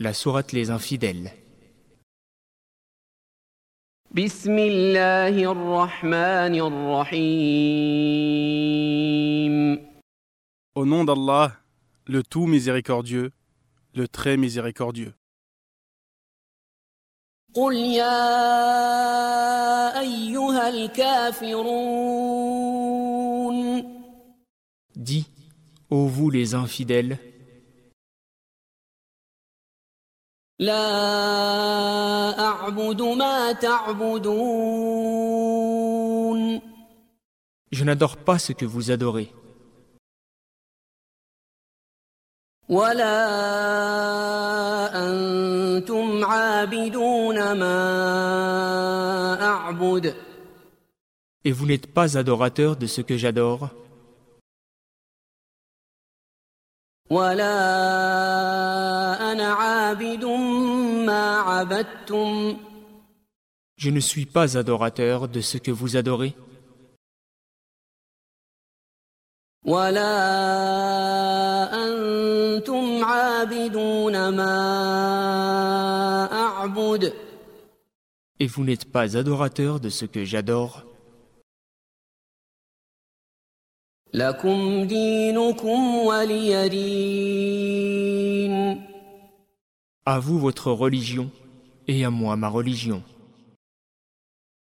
La sourate Les Infidèles. Au nom d'Allah, le tout miséricordieux, le très miséricordieux. Dis, ô vous les infidèles, لا أعبد ما تعبدون je n'adore pas ce que vous adorez, ولا أنتم عابدون ما أعبد et vous n'êtes pas adorateurs de ce que j'adore, ولا أنا عابد ما عبدتم je ne suis pas adorateur de ce que vous adorez, ولا أنتم عابدون ما أعبد et vous n'êtes pas adorateurs de ce que j'adore, لكم دينكم ولي دين à vous votre religion et à moi ma religion.